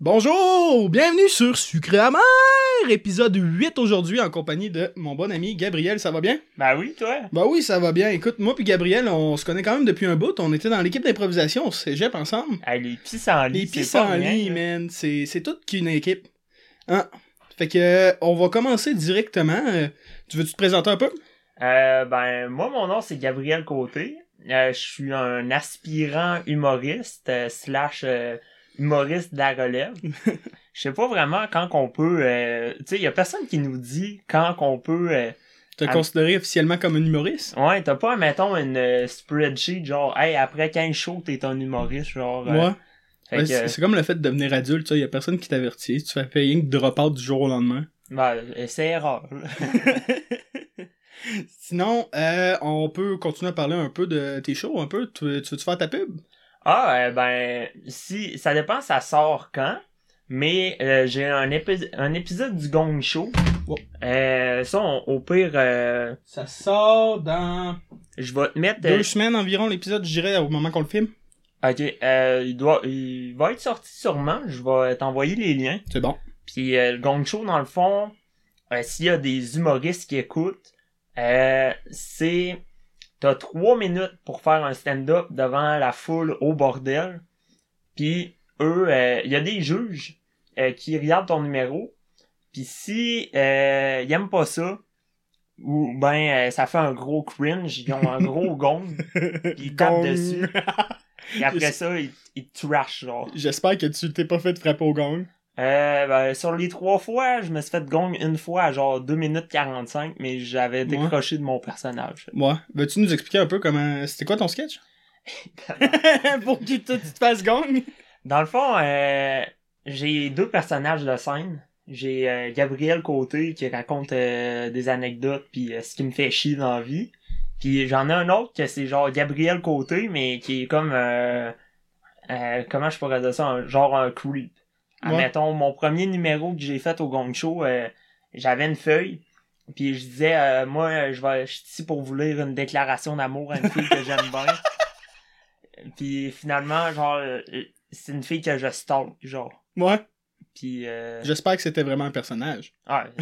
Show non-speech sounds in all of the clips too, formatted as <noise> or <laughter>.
Bonjour, bienvenue sur Sucré Amer, épisode 8 aujourd'hui en compagnie de mon bon ami Gabriel, ça va bien? Ben oui, toi. Bah oui, ça va bien. Écoute, moi puis Gabriel, on se connaît quand même depuis un bout, on était dans l'équipe d'improvisation au cégep ensemble. Hey, les pissenlits, Les pissenlits, man, c'est c'est toute qu'une équipe. Hein? Fait que, on va commencer directement. Euh, tu veux-tu te présenter un peu? Euh, ben, moi, mon nom, c'est Gabriel Côté. Euh, je suis un aspirant humoriste, euh, slash humoriste de la <laughs> relève. Je sais pas vraiment quand qu'on peut... euh, tu sais, y a personne qui nous dit quand qu'on peut... euh, Te Ah. considéré officiellement comme un humoriste? ouais, t'as pas, mettons, une euh, spreadsheet, genre, hey, après 15 shows, t'es un humoriste, genre... euh, Ouais, c'est comme le fait de devenir adulte, tu sais, y a personne qui t'avertit, tu fais rien que drop out du jour au lendemain. ben, c'est erreur. <laughs> Sinon, on peut continuer à parler un peu de tes shows, un peu. Tu, veux- tu veux-tu faire ta pub? Ah, euh, ben, si, ça dépend, ça sort quand. Mais euh, j'ai un, épi- un épisode du Gong Show. Oh. Euh, ça, on- au pire, euh, Ça sort dans je vais te mettre. euh, deux semaines environ l'épisode, je dirais, au moment qu'on le filme. ok, euh, il doit, il va être sorti sûrement. Je vais t'envoyer les liens. C'est bon. Puis euh, le Gong Show, dans le fond, euh, s'il y a des humoristes qui écoutent, euh, c'est t'as trois minutes pour faire un stand-up devant la foule au bordel. Puis eux, euh, il y a des juges euh, qui regardent ton numéro. Puis si euh, ils aiment pas ça, ou ben euh, ça fait un gros cringe, ils ont un gros <laughs> gong, puis ils tapent dessus. <laughs> Et après ça, ils, ils genre. J'espère que tu t'es pas fait frapper au gong. Euh, ben, sur les trois fois, je me suis fait gong une fois à genre 2 minutes 45, mais j'avais décroché de mon personnage. Moi, veux-tu nous expliquer un peu comment. C'était quoi ton sketch? <laughs> Pour que toi, tu te fasses gong? Dans le fond, euh, j'ai deux personnages de scène. J'ai euh, Gabriel Côté qui raconte euh, des anecdotes puis euh, ce qui me fait chier dans la vie. Puis j'en ai un autre que c'est genre Gabriel Côté, mais qui est comme... comment je pourrais dire ça? Un- genre un creep. Ouais. Admettons, mon premier numéro que j'ai fait au Gong Show, euh, j'avais une feuille. Puis je disais, euh, moi, je vais, je suis ici pour vous lire une déclaration d'amour à une fille que j'aime bien. <laughs> Puis finalement, genre, euh, c'est une fille que je stalk, genre. Ouais. Puis, euh... J'espère que c'était vraiment un personnage. ah, <laughs>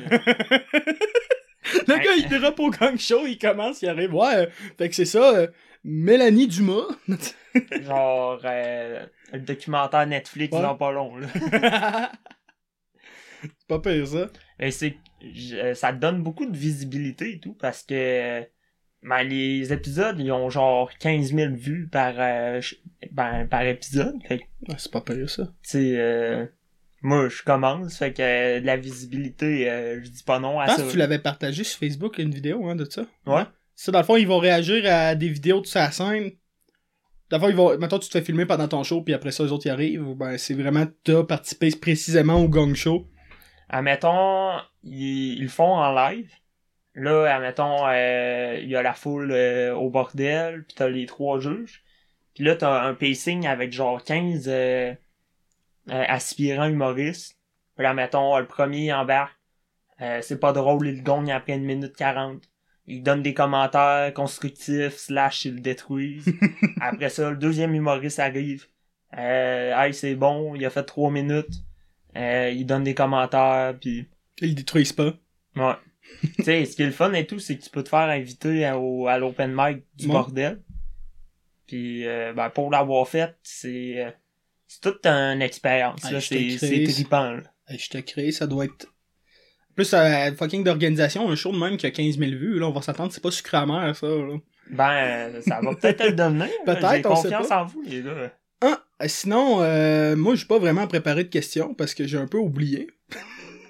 Le gars, il dérape au gang show, il commence, il arrive. Ouais, fait que c'est ça. euh, Mélanie Dumas. <laughs> genre, euh, le documentaire Netflix Ouais. dans pas long, là. <laughs> c'est pas pire, ça. Mais c'est, je- ça donne beaucoup de visibilité et tout, parce que, ben, les épisodes, ils ont genre 15 000 vues par, euh, ben, par épisode. Fait que, Ouais, c'est pas pire, ça. tu euh, moi, je commence, fait que euh, de la visibilité, euh, je dis pas non à Je pense ça. que tu l'avais partagé sur Facebook, une vidéo hein, de ça. Ouais. Ça, dans le fond, ils vont réagir à des vidéos de sa scène. Le fond, ils vont... Mettons, tu te fais filmer pendant ton show, puis après ça, les autres y arrivent. Ben, c'est vraiment, t'as participé précisément au gang show. admettons, ils, le font en live. Là, admettons, euh, il y a la foule euh, au bordel, puis t'as les trois juges. Puis là, t'as un pacing avec genre 15 euh, euh, aspirants humoristes. Puis là, mettons, le premier embarque. Euh, c'est pas drôle, il gagne après une minute 40. Il donne des commentaires constructifs, slash, il le détruisent. <laughs> après ça, le deuxième humoriste arrive. Euh, hey, c'est bon, il a fait trois minutes. Euh, il donne des commentaires, puis Ils détruisent pas. ouais. tu sais, ce qui est le fun et tout, c'est que tu peux te faire inviter à, au- à l'open mic du Ouais. bordel. Puis euh, ben, pour l'avoir fait, c'est euh, c'est toute une expérience. Hey, là. C'est trippant. là. Hey, je te crée, ça doit être. Plus, euh, fucking d'organisation, un show de même qui a 15 000 vues, là, on va s'attendre, c'est pas sucré amer, ça, là. Ben, ça va peut-être le devenir. là. <laughs> Peut-être, confiance en vous, les gars. Ah, euh, sinon, euh, moi, j'ai pas vraiment préparé de questions parce que j'ai un peu oublié. <laughs>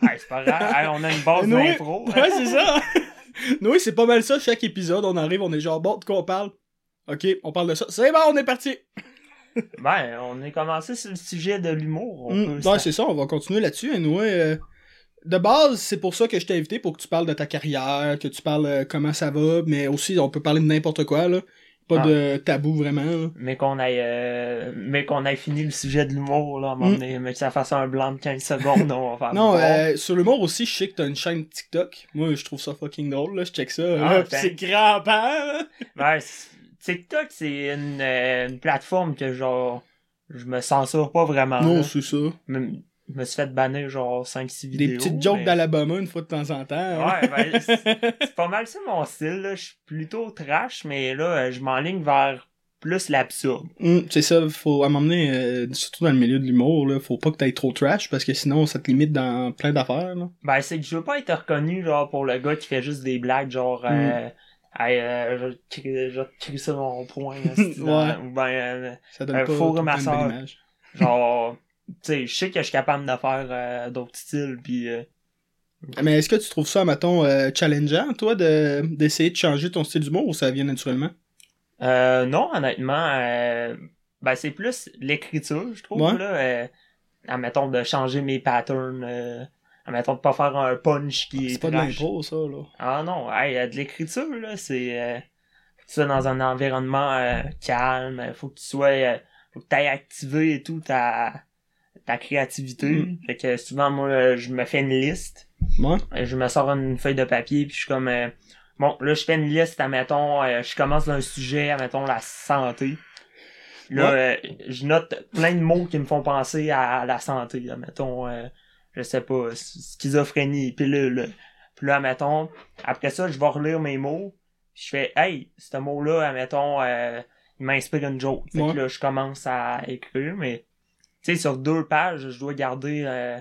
Hey, c'est pas grave. Hey, on a une base Noé- d'impro. <laughs> Ouais, c'est ça. oui, c'est pas mal ça, chaque épisode, on arrive, on est genre, bon, de quoi on parle? Ok, on parle de ça. C'est bon, on est parti! Ben, on est commencé sur le sujet de l'humour. Mm, ouais, se- c'est ça, on va continuer là-dessus. Anyway, euh, de base, c'est pour ça que je t'ai invité, pour que tu parles de ta carrière, que tu parles euh, comment ça va, mais aussi, on peut parler de n'importe quoi, là. Pas Ah. de tabou, vraiment, là. mais qu'on ait euh, mais qu'on ait fini le sujet de l'humour là à un moment Mm. donné, mais que ça fasse un blanc de 15 secondes on va faire Non, euh, sur l'humour aussi, je sais que t'as une chaîne TikTok. Moi, je trouve ça fucking drôle, là. Je check ça. Ah, ben. c'est grand-père. Ben, <laughs> TikTok c'est une, euh, une plateforme que genre je me censure pas vraiment Non, c'est ça. Même- je me suis fait bannir genre 5-6 vidéos. Des petites jokes mais- d'Alabama une fois de temps en temps. hein. Ouais, ben, <laughs> c'est pas mal ça mon style, là. Je suis plutôt trash, mais là, euh, je m'enligne vers plus l'absurde. Hum, c'est ça, faut à donné, euh, surtout dans le milieu de l'humour, là, faut pas que t'ailles trop trash parce que sinon ça te limite dans plein d'affaires. Là. Ben, c'est que je veux pas être reconnu, genre, pour le gars qui fait juste des blagues, genre, euh, Hey, euh, je je te crier ça mon dans- <laughs> Ouais. ou ben, euh, Ça donne Un pas belle image. genre, sais, je sais que je suis capable de faire euh, d'autres styles, puis euh, Mais est-ce que tu trouves ça, mettons, euh, challengeant, toi, de d'essayer de changer ton style d'humour ou ça vient naturellement? Euh, non, honnêtement, ben c'est plus l'écriture, je trouve, Ouais. là. Admettons de changer mes patterns, admettons de pas faire un punch qui est, C'est pas de l'impro, ça, là. Ah non, hey, de l'écriture, là, c'est... Tu sois dans un environnement calme, faut que tu sois... faut que tu ailles activer et tout ta, ta créativité. Mm. Fait que souvent, moi, euh, je me fais une liste. Ouais. Euh, Je me sors une feuille de papier, puis je suis comme... euh, bon, là, je fais une liste, admettons, euh, je commence d'un sujet, admettons, la santé. Là, euh, je note plein de mots qui me font penser à la santé, admettons, euh, je sais pas, schizophrénie, pilule. Puis là, admettons, après ça, je vais relire mes mots, je fais, hey, ce mot-là, admettons, euh, il m'inspire une joke. Fait Ouais. que là, je commence à écrire, mais, tu sais, sur deux pages, je dois garder, euh,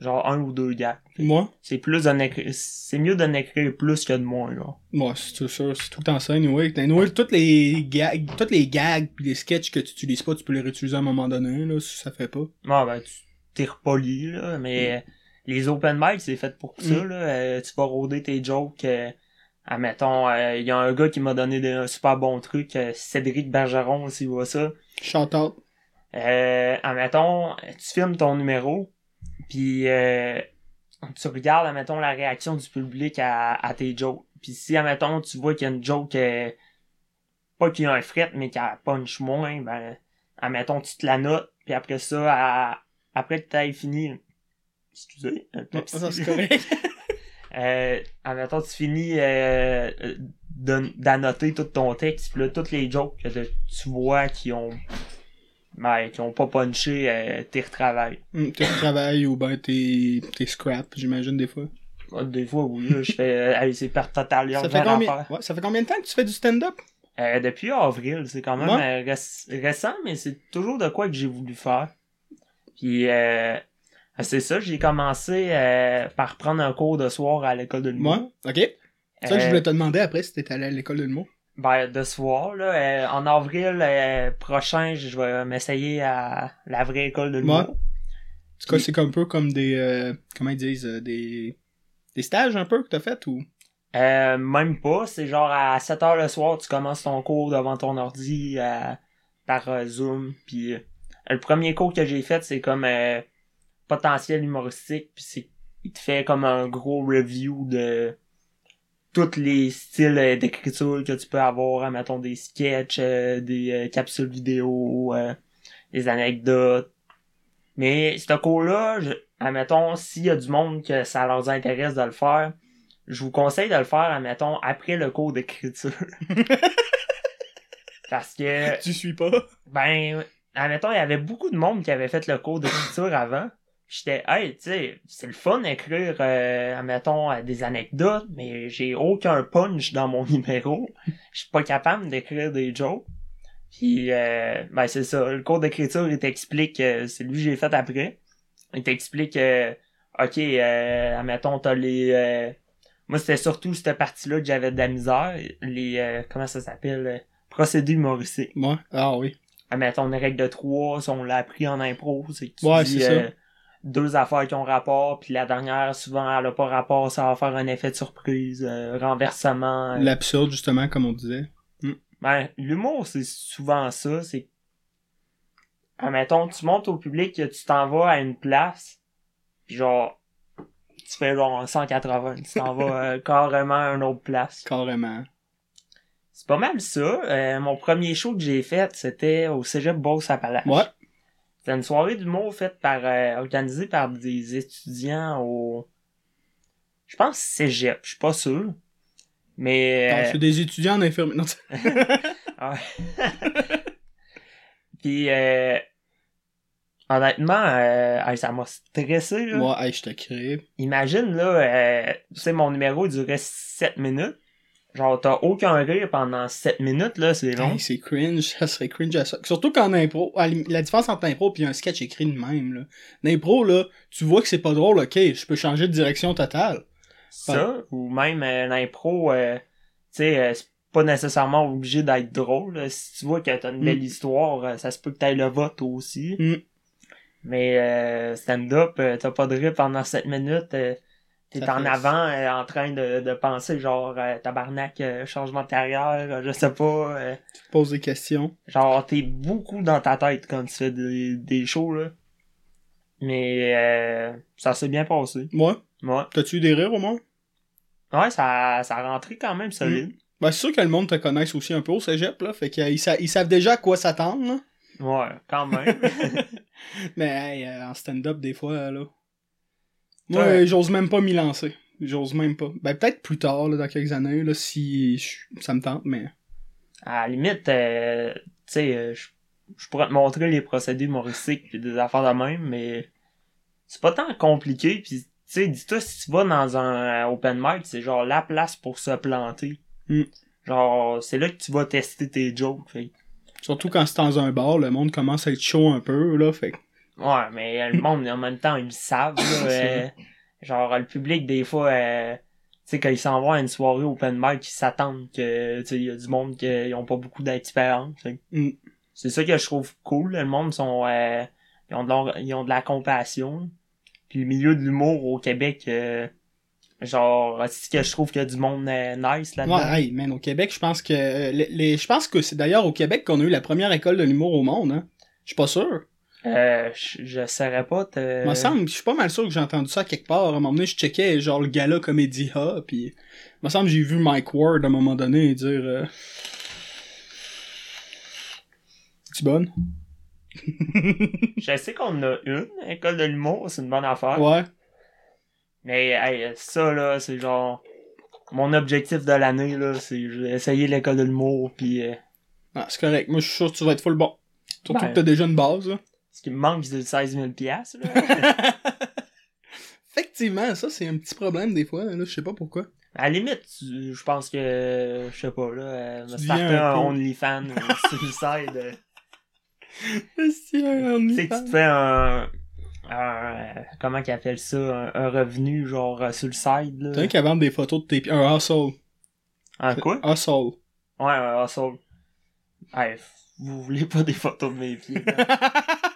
genre, un ou deux gags. Moi? C'est plus d'en écrire, c'est mieux d'en écrire plus que de moins, là. Moi, c'est sûr, c'est tout le temps ça, anyway. Anyway, toutes les gags, toutes les gags pis les sketchs que tu utilises pas, tu peux les réutiliser à un moment donné, là, si ça fait pas. Bon, ben, tu t'es repoli, là, mais euh, les open mic, c'est fait pour ça, Mm. là. Euh, tu vas rôder tes jokes. Euh, admettons, il y a un gars qui m'a donné des, un super bon truc, Cédric Bergeron, s'il voit ça. Shout out. Euh, admettons, tu filmes ton numéro, puis euh, tu regardes, admettons, la réaction du public à, à tes jokes. Puis si, admettons, tu vois qu'il y a une joke, euh, pas qu'il y a un fret, mais a punch moins, ben, admettons, tu te la notes, puis après ça, à- après que t'aies fini, excusez, un Pepsi. ça, c'est <laughs> correct. euh, admettons, tu finis euh, d'annoter tout ton texte, puis là, toutes les jokes que tu vois qui ont ben, qui ont pas punché, euh, t'es retravailles. Hum, T'es au travail ou ben t'es t'es scrap, j'imagine, des fois. Moi, Des fois, oui, je fais, euh, c'est perte totale, y'a Ça fait, combien... ouais, ça fait combien de temps que tu fais du stand-up? Euh, depuis avril, c'est quand même Ouais. euh, réc- récent, mais c'est toujours de quoi que j'ai voulu faire. Puis, euh, c'est ça, j'ai commencé par prendre un cours de soir à l'école de l'humour. Moi? Ok. C'est ça que je voulais te demander après si t'étais allé à l'école de l'humour. Ben, de soir, là. euh, en avril euh, prochain, je vais m'essayer à la vraie école de l'humour. En tout cas, c'est un peu comme des. euh, comment ils disent euh, Des. Des stages un peu que t'as fait ou? Euh, même pas, c'est genre à 7 heures le soir, tu commences ton cours devant ton ordi euh, par Zoom. Puis euh, le premier cours que j'ai fait, c'est comme euh, potentiel humoristique. Puis c'est il te fait comme un gros review de tous les styles euh, d'écriture que tu peux avoir, mettons des sketchs, euh, des euh, capsules vidéo, des anecdotes. Mais ce cours-là, admettons, s'il y a du monde que ça leur intéresse de le faire, je vous conseille de le faire, admettons, après le cours d'écriture. <laughs> Parce que, Tu suis pas? Ben, admettons, il y avait beaucoup de monde qui avait fait le cours d'écriture avant. J'étais, hey, tu sais, c'est le fun d'écrire, euh, admettons, euh, des anecdotes, mais j'ai aucun punch dans mon <laughs> numéro. Je suis pas capable d'écrire des jokes. Puis, euh, ben, c'est ça. Le cours d'écriture, il t'explique, euh, c'est lui que j'ai fait après. Il t'explique, euh, ok, euh, admettons, t'as les, moi, c'était surtout cette partie-là que j'avais de la misère. Les, euh, comment ça s'appelle? procédés humoristiques. Moi Ah oui. Admettons, une règle de trois, si on l'a appris en impro, c'est que tu Ouais, dis c'est ça. Deux affaires qui ont rapport, puis la dernière, souvent, elle a pas rapport, ça va faire un effet de surprise, euh, renversement. euh. L'absurde, justement, comme on disait. Ben, l'humour, c'est souvent ça, c'est... Admettons, tu montes au public, que tu t'en vas à une place, puis genre, tu fais genre un 180, tu t'en vas euh, <laughs> carrément à une autre place. Carrément. C'est pas mal ça. Euh, mon premier show que j'ai fait, c'était au Cégep Beauce-Appalaches. Ouais. C'était une soirée d'humour faite par, euh, organisée par des étudiants au, je pense Cégep, je suis pas sûr. Mais, euh, C'est des étudiants en infirmière. Non, <laughs> <laughs> puis, euh, Honnêtement, euh, ça m'a stressé, là. Moi, je te crée. Imagine, là, tu sais, mon numéro il durait 7 minutes. Genre, t'as aucun rire pendant 7 minutes, là, c'est long. Hey, c'est cringe, <laughs> ça serait cringe à ça. Surtout qu'en impro, la différence entre impro et un sketch écrit de même, là. L'impro, là, tu vois que c'est pas drôle, ok, je peux changer de direction totale. Ça, ou même euh, l'impro, euh, tu sais, euh, c'est pas nécessairement obligé d'être drôle. là. Si tu vois que t'as une belle Mm. histoire, ça se peut que t'aies le vote aussi. Mm. Mais euh, stand-up, t'as pas de rire pendant 7 minutes. T'es en fait- avant euh, en train de, de penser genre euh, tabarnak, euh, changement de carrière, euh, je sais pas. Tu te poses des questions. genre t'es beaucoup dans ta tête quand tu fais des, des shows là. Mais euh, ça s'est bien passé. Moi, Moi. t'as-tu eu des rires au moins? Ouais, ça, ça a rentré quand même solide. Ben, c'est sûr que le monde te connaisse aussi un peu au cégep, là. Fait qu'ils sa- ils savent déjà à quoi s'attendre, là. Ouais, quand même. <laughs> Mais, hey, en stand-up, des fois, là. Moi, Ouais. j'ose même pas m'y lancer. J'ose même pas. Ben, peut-être plus tard, là, dans quelques années, là, si je- ça me tente, mais. à la limite, euh, tu sais, euh, je je pourrais te montrer les procédés humoristiques pis des affaires de même, mais c'est pas tant compliqué. Puis, tu sais, dis-toi, si tu vas dans un euh, open mic, c'est genre la place pour se planter. Mm. Genre, c'est là que tu vas tester tes jokes. Fait. Surtout quand c'est dans un bar, le monde commence à être chaud un peu, là. Fait Ouais, mais euh, le monde, en même temps, ils le savent. là, <laughs> euh, genre, le public, des fois, euh, tu sais, quand ils s'en vont à une soirée open mic, ils s'attendent que, tu sais, il y a du monde qui ont pas beaucoup d'expérience. Mm. C'est ça que je trouve cool. Le monde sont, euh, ils, ont de la, ils ont de la compassion. Puis le milieu de l'humour au Québec, euh, genre, c'est ce que je trouve qu'il y a du monde euh, nice là-dedans. Ouais, hey, man, au Québec, je pense que. euh, les, les- je pense que c'est d'ailleurs au Québec qu'on a eu la première école de l'humour au monde, hein. Je suis pas sûr. Euh, je, je saurais pas te... Il me semble, je suis pas mal sûr que j'ai entendu ça quelque part. À un moment donné, je checkais genre le gala Comédia, puis me semble que j'ai vu Mike Ward à un moment donné dire euh... C'est bonne? Je sais qu'on a une école de l'humour, c'est une bonne affaire. Ouais. Mais hey, ça là, c'est genre mon objectif de l'année là, c'est essayer l'école de l'humour puis euh, Ah, c'est correct. Moi, je suis sûr que tu vas être full bon. Surtout Ben. que t'as déjà une base, là. Ce qui me manque c'est 16 000 pièces là. <laughs> Effectivement, ça, c'est un petit problème des fois, là. Je sais pas pourquoi. À la limite, je pense que je sais pas là, euh, me starter un un OnlyFans <laughs> site. euh, C'est un Tu sais, tu te fais un, un comment qu'ils appellent ça, un, un revenu genre euh, sur le side là. T'as un qui vendre des photos de tes pieds. Un hustle. Un quoi? Hustle. Ouais, un hustle. F- vous voulez pas des photos de mes pieds? <laughs>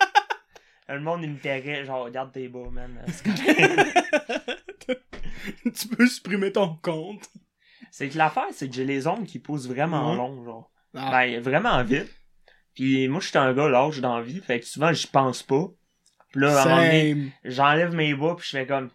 Le monde, il me paierait, genre, regarde tes bas, man. <laughs> C'est correct. <laughs> tu peux supprimer ton compte. C'est que l'affaire, c'est que j'ai les ongles qui poussent vraiment Ouais. long, genre. Ah. Ben, vraiment vite. Puis moi, j'étais un gars large dans la vie, fait que souvent, j'y pense pas. Puis là, à un moment donné, j'enlève mes bas, puis je fais comme...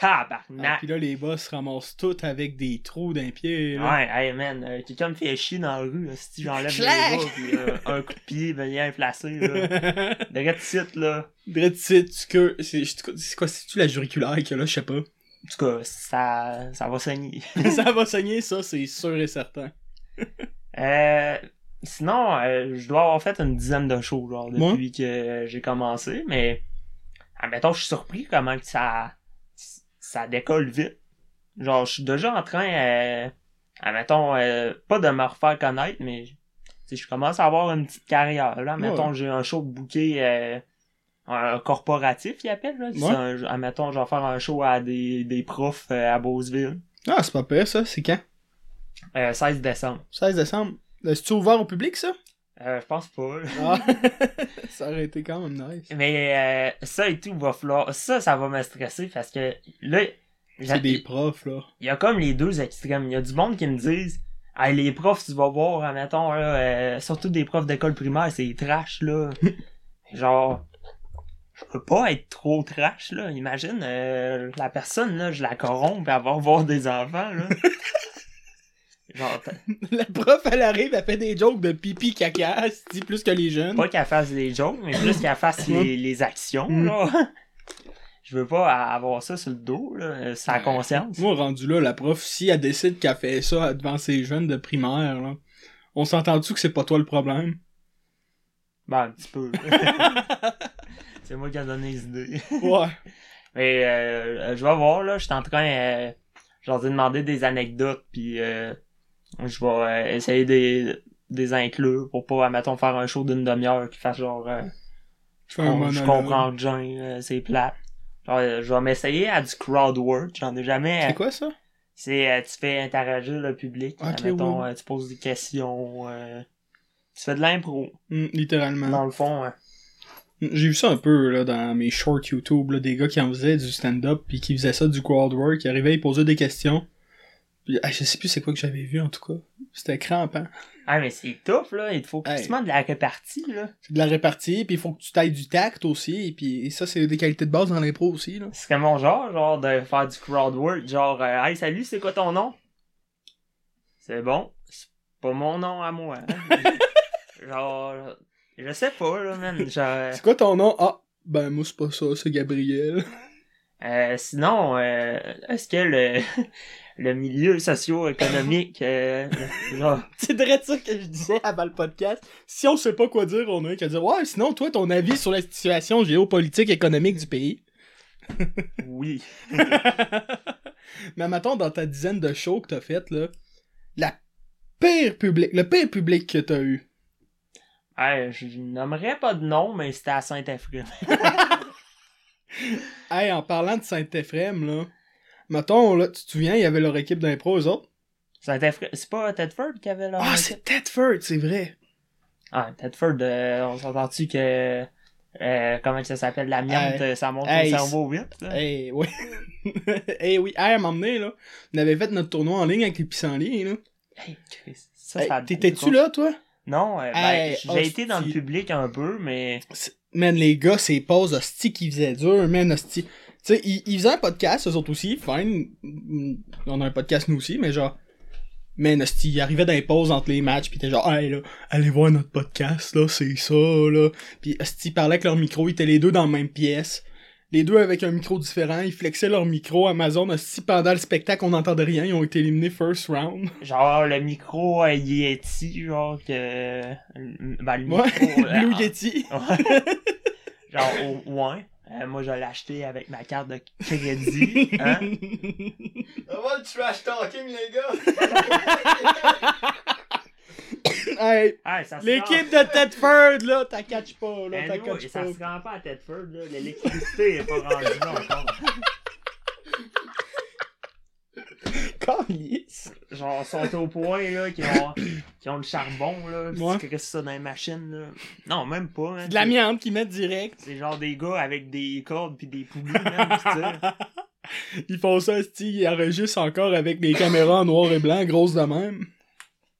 Ah, Tabarnak! puis là, les boss se ramassent tous avec des trous d'un pied. là. Ouais, hey man, euh, quelqu'un me fait chier dans la rue, là, si j'enlève Schlack! bas, puis euh, un coup de pied bien placé, <laughs> là. Direct site, là. Ici, que c'est c'est quoi, c'est-tu la juriculaire qu'il y a là, je sais pas. En tout cas, ça, ça va saigner. <laughs> ça va <laughs> saigner, ça, c'est sûr et certain. Euh, sinon, euh, je dois avoir fait une dizaine de shows, genre, depuis que j'ai commencé, mais, admettons, je suis surpris comment que ça, ça décolle vite. Genre, je suis déjà en train, euh, admettons, euh, pas de me refaire connaître, mais, je commence à avoir une petite carrière, là. Admettons, Ouais. j'ai un show de bouquet, euh, un corporatif, il appelle, là. Ouais. un- admettons, je vais faire un show à des, des profs euh, à Beauceville, Ah, c'est pas pire, ça. C'est quand? euh, 16 décembre. 16 décembre. Est-ce ouvert au public, ça? Euh, je pense pas. Ah. <laughs> ça aurait été quand même nice. Mais euh, ça et tout va falloir. Ça, ça va me stresser parce que là, C'est des il profs, là. y a comme les deux extrêmes. Il y a du monde qui me disent Hey, les profs, tu vas voir, admettons, là, euh, surtout des profs d'école primaire, c'est trash, là. <laughs> Genre, je peux pas être trop trash, là. Imagine, euh, la personne, là, je la corromps et avoir voir des enfants, là. <laughs> Genre, <laughs> La prof, elle arrive, elle fait des jokes de pipi caca, dit plus que les jeunes. pas qu'elle fasse des jokes, mais plus qu'elle fasse les, les actions, Mm. là. <laughs> Je veux pas avoir ça sur le dos, là, sa Ouais. conscience. Moi, rendu là, la prof, si elle décide qu'elle fait ça devant ses jeunes de primaire, là, on s'entend-tu que c'est pas toi le problème? Ben, un petit peu. <laughs> C'est moi qui ai donné les idées. Ouais. Mais euh, je vais voir, là, je suis en train, euh, genre, de demander des anecdotes, puis euh, je vais euh, essayer des, des inclure pour pas, mettons, faire un show d'une demi-heure qui fasse genre... euh, je, com- je comprends rien, euh, c'est plat. Genre, je vais m'essayer à du crowd work, j'en ai jamais... C'est quoi ça? C'est, euh, tu fais interagir le public, Ok, mettons, ouais. tu poses des questions, tu fais de l'impro, Hmm, littéralement. dans le fond, hein. J'ai vu ça un peu là, dans mes shorts YouTube, là, des gars qui en faisaient du stand-up puis qui faisaient ça du crowd work, qui arrivaient, ils posaient des questions. Ah, je sais plus c'est quoi que j'avais vu en tout cas. C'était crampant. Ah, mais c'est tough, là, il te faut Hey. de la répartie, là. C'est de la répartie, puis il faut que tu tailles du tact aussi, et puis ça c'est des qualités de base dans l'impro aussi là. C'est comme mon genre, genre, de faire du crowd work, genre, euh, hey, salut, c'est quoi ton nom? C'est bon, c'est pas mon nom à moi. hein. <laughs> genre, je sais pas, là, man. Genre, C'est quoi ton nom? Ah, ben moi c'est pas ça, c'est Gabriel. euh, sinon, euh, est-ce que le, le milieu socio-économique, euh, <laughs> genre, c'est vrai ça que je disais avant le podcast. Si on sait pas quoi dire, on a qu'à dire ouais, sinon toi ton avis sur la situation géopolitique économique du pays? <laughs> oui. <laughs> Mais mettons dans ta dizaine de shows que t'as fait là, la pire public, le pire public que t'as eu? Hey, je nommerais pas de nom, mais c'était à Saint-Effrem. Hey, en parlant de Saint-Ephrem là, mettons là, tu te souviens, il y avait leur équipe d'impro eux autres? C'est pas Tedford qui avait là? Ah, c'est Tedford, c'est vrai. Ah, Tedford, euh, on s'entend-tu que. Euh, comment ça s'appelle? L'amiante, Hey. ça monte Hey, au cerveau vite. Eh oui. Eh oui, hey, à un moment donné, là, on avait fait notre tournoi en ligne avec les pissenlits, là. Hey, Chris, ça, Hey, ça T'étais-tu là, toi? Non, euh, ben, Hey, j'ai été dans le public un peu, mais. Man, les gars, c'est pauses hostie qui faisaient dur, man, hostie. Tu sais, ils, ils faisaient un podcast, eux autres aussi, fine. Mm, On a un podcast, nous aussi, mais genre... Hostie, ils arrivaient dans les pauses entre les matchs, pis t'es genre, hey, là, allez voir notre podcast, là, c'est ça, là. Pis ils parlaient avec leur micro, ils étaient les deux dans la même pièce. Les deux avec un micro différent, ils flexaient leur micro. Amazon, hostie, pendant le spectacle, on n'entendait rien, ils ont été éliminés first round. Genre, le micro euh, Yeti, genre que. Ben, le micro. <laughs> Ouais, euh, Blue ah, Yeti. <laughs> ouais. genre, au, ouais. Euh, moi, je l'ai acheté avec ma carte de crédit. <laughs> Hein? On va le trash talking, les gars! <laughs> hey, Ah, ça se rend- l'équipe de Tedford, là, t'as catch pas, là, Ben, t'as catch ça pas. se rend pas à Tedford, là. L'électricité est pas rendue là encore. Calice. Genre, sont au point, là, qui ont, <coughs> qui ont le charbon, là. pis Ouais. tu crisses ça dans les machines, là. Non, même pas, hein. De l'amiante qu'ils mettent direct. C'est genre des gars avec des cordes pis des poulies, même, tu sais. <laughs> Ils font ça, sti, ils enregistrent encore avec des caméras en noir et blanc, grosses de même.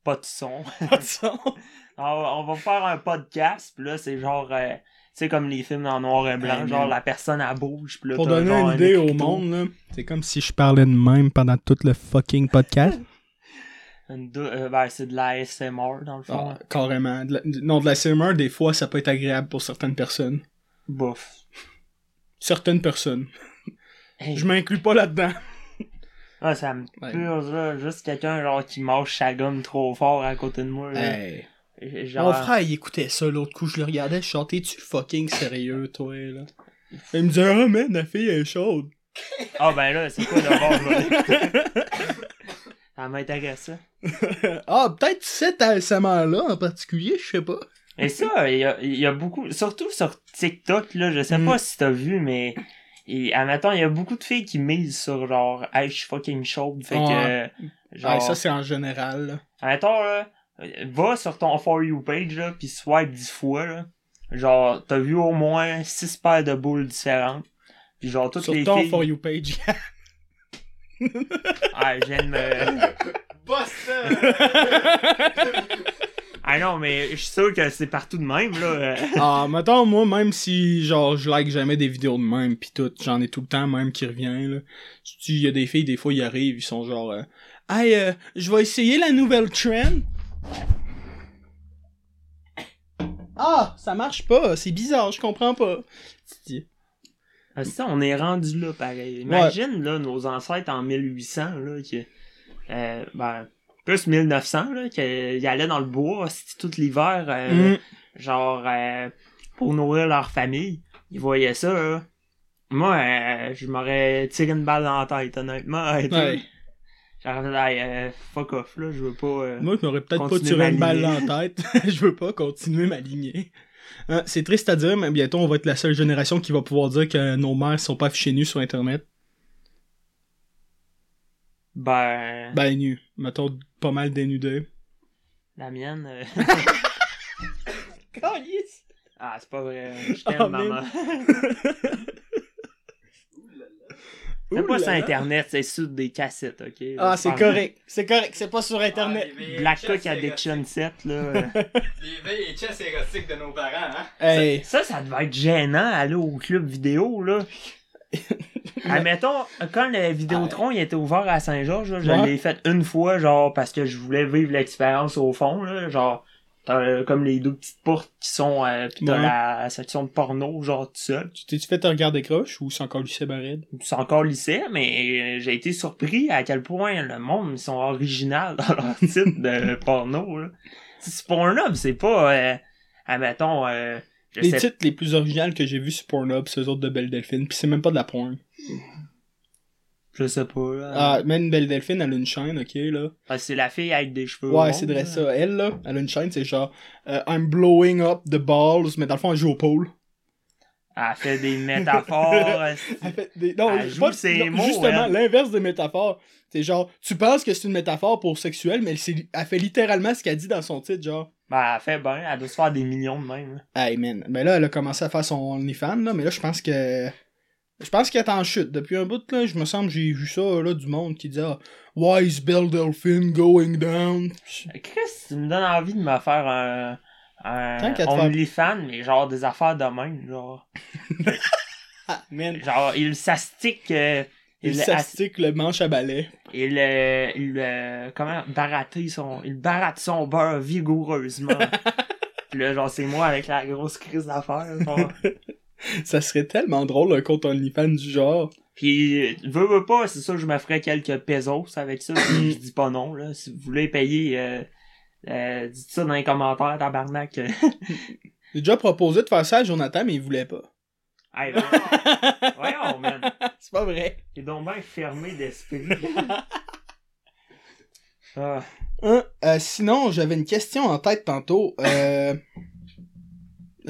Pas de son. Pas de son. <laughs> Alors, on va faire un podcast, pis là, c'est genre, euh, sais, comme les films en noir et blanc, Hey, genre la personne, elle bouge, pis là, Pour donner genre une un idée au monde, là, c'est comme si je parlais de même pendant tout le fucking podcast. <laughs> <laughs> euh, ben, c'est de la SMR, dans le fond. Ah, carrément. De la- de- non, de la CMR, des fois, ça peut être agréable pour certaines personnes. Bouf. Certaines personnes. <laughs> Hey, Je m'inclus pas là-dedans. ah, ça me Ouais. purge, là. Juste quelqu'un, genre, qui mâche sa gomme trop fort à côté de moi, là. Hey. Genre, Mon frère, il écoutait ça l'autre coup, je le regardais, je chantais tu fucking sérieux, toi, là? Il me disait, ah, man, la fille est chaude. Ah, ben là, c'est quoi d'abord, <laughs> Ça m'intéresse, ça. <laughs> ah, peut-être cet ASMR-là en particulier, je sais pas. Et ça, il y a, il y a beaucoup, surtout sur TikTok, là, je sais Mm. pas si t'as vu, mais, et, admettons, il y a beaucoup de filles qui misent sur genre, hey, je suis fucking chaude, fait Ouais. que, genre, Ouais, ça, c'est en général, là. admettons, là, va sur ton For You page, là, pis swipe 10 fois, là. Genre, t'as vu au moins 6 paires de boules différentes. Pis genre, toutes Sur les ton filles... For You page. <laughs> Ah, je viens de me... Boston! <laughs> Ah non, mais je suis sûr que c'est partout de même, là. euh. ah, mettons, moi, même si, genre, je like jamais des vidéos de même, pis tout, j'en ai tout le temps, même, qui revient, là. Tu il y a des filles, des fois, ils arrivent, ils sont genre, euh, hey, euh, je vais essayer la nouvelle trend. Ah, ça marche pas, c'est bizarre, je comprends pas. Ah, ça, on est rendu là, pareil. Imagine, là, nos ancêtres en 1800, là, qui, euh, ben, plus 1900, là, qui allaient dans le bois, tout l'hiver, euh, Mm. genre, euh, pour nourrir leur famille. il voyait ça, là. Moi, je m'aurais tiré une balle dans la tête, honnêtement. Ouais. Hey, euh, fuck off, là, je veux pas. euh, Moi, je m'aurais peut-être pas Continuer tiré une balle m'aligner. dans la tête. <laughs> je veux pas continuer ma lignée. Hein, c'est triste à dire, mais bientôt, on va être la seule génération qui va pouvoir dire que nos mères sont pas affichées nues sur Internet. Ben, Ben, nues. Mettons, pas mal dénudées. la mienne. euh! <laughs> Ah, c'est pas vrai. Je t'aime, Oh, maman. <laughs> C'est pas sur. Internet, c'est sur des cassettes, ok? Ah, c'est correct. C'est correct. C'est pas sur Internet. Black Cook Addiction 7, là. <laughs> Les VHS érotiques de nos parents, hein? Hey. Ça, ça devait être gênant, aller au club vidéo, là. <laughs> Admettons, quand le Vidéotron il était ouvert à Saint-Georges, là, je Ouais. l'ai fait une fois, genre, parce que je voulais vivre l'expérience au fond, là, genre, t'as euh, comme les deux petites portes qui sont, euh, pis t'as Ouais. la section de porno, genre, tout seul. Tu t'es-tu fait te regarder croche ou c'est encore Lucien Barrette? C'est encore lycée, mais euh, j'ai été surpris à quel point le monde, ils sont originaux dans leur <laughs> titre de porno, là. C'est Pornhub, c'est pas, euh, admettons, euh, je Les sais titres les plus originaux que j'ai vus sur Pornhub, c'est eux autres de Belle Delphine, pis c'est même pas de la porn. Je sais pas, là. Ah, même Belle Delphine, elle a une chaîne, ok, là. Ah, c'est la fille avec des cheveux. Ouais, c'est vrai ça. Elle, là, elle a une chaîne, c'est genre euh, I'm blowing up the balls, mais dans le fond, elle joue au pôle. Elle fait des métaphores. <laughs> Elle fait des... Non, Elle joue pas... ses non, mots, justement, elle. l'inverse des métaphores. C'est genre, tu penses que c'est une métaphore pour sexuel, mais elle, elle fait littéralement ce qu'elle dit dans son titre, genre. ben, elle fait bien. Elle doit se faire des millions de même. Hey man, ben là, elle a commencé à faire son OnlyFans, là, mais là, je pense que. Je pense qu'elle est en chute. Depuis un bout, là, je me semble j'ai vu ça, là, du monde qui dit ah, Why is Delphine going down? Chris, tu me donnes envie de me faire un. Un OnlyFans, mais genre des affaires de même. Genre, <laughs> Ah, man. genre il s'astique. euh, Il il, s'astique le manche à balai. il, euh, il euh, comment son il baratte son beurre vigoureusement <laughs> Puis là genre c'est moi avec la grosse crise d'affaires. <laughs> Ça serait tellement drôle un compte OnlyFans du genre. Puis, veux, veux pas, c'est ça, je me ferais quelques pesos avec ça. puis <clears throat> je dis pas non, là. Si vous voulez payer, euh, euh, dites ça dans les commentaires, tabarnak. <laughs> J'ai déjà proposé de faire ça à Jonathan, mais il voulait pas. hey, non. <laughs> Voyons, man. C'est pas vrai. T'es donc bien fermé d'esprit. <laughs> ah, Hein, euh, sinon, j'avais une question en tête tantôt. Euh...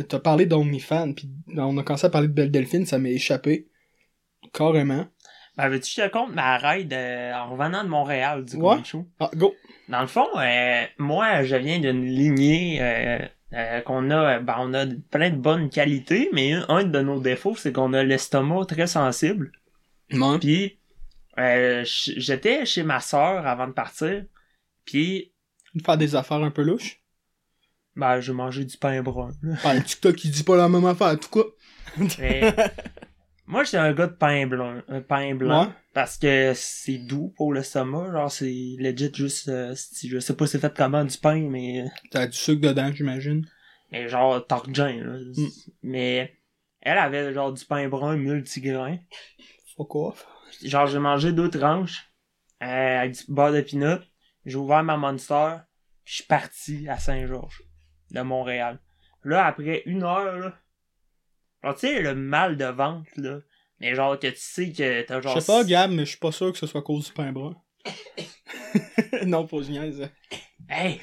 T'as parlé d'OnlyFans, puis on a commencé à parler de Belle Delphine, ça m'est échappé. Carrément. ben, veux-tu que je te compte ma ride euh, en revenant de Montréal, du Ouais. Show? Ah, go! Dans le fond, euh, moi, je viens d'une lignée euh, qu'on a, ben, on a plein de bonnes qualités, mais un, un de nos défauts, c'est qu'on a l'estomac très sensible. Ouais. Puis j'étais chez ma sœur avant de partir. Puis Faire des affaires un peu louches? Ben j'ai mangé du pain brun. <laughs> Ah, TikTok qui dit pas la même affaire, en tout cas. Mais moi j'étais un gars de pain blanc, un pain blanc Ouais. parce que c'est doux pour l'estomac, genre c'est legit juste euh, si- je sais pas c'est fait comment du pain mais T'as du sucre dedans, j'imagine. mais genre torgin là. Mm. Mais elle avait genre du pain brun multigrain. Fuck off. genre j'ai mangé deux tranches euh, avec du beurre de pinot. J'ai ouvert ma Monster, puis je suis parti à Saint-Georges de Montréal. Là après une heure là, genre tu sais le mal de ventre là, mais genre que tu sais que t'as Je genre sais pas, Gab, mais je suis pas sûr que ce soit à cause du pain brun. <laughs> non, pas je niaise. Hey!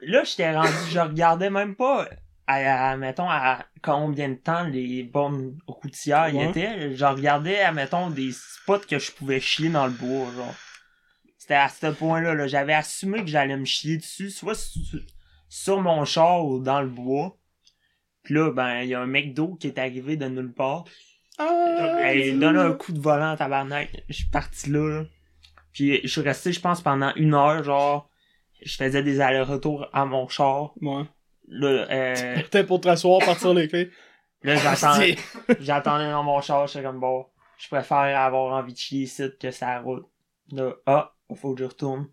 Là, j'étais rendu, je regardais même pas, à, à, mettons, à combien de temps les bonnes routières y Ouais. étaient. Je regardais, à, mettons, des spots que je pouvais chier dans le bois, genre. C'était à ce point-là, là. J'avais assumé que j'allais me chier dessus, soit sur mon char ou dans le bois. Puis là, ben, il y a un McDo qui est arrivé de nulle part. Ah! Donne un coup de volant à tabarnak. Je suis parti là, là. Puis je suis resté, je pense, pendant une heure, genre. Je faisais des allers-retours à mon char. Ouais. Là, euh, <laughs> pour te rasseoir, partir les clés. là j'attendais, j'attendais dans mon char, j'étais comme bon. Je préfère avoir envie de chier ici que ça route. Là, ah, faut que je retourne.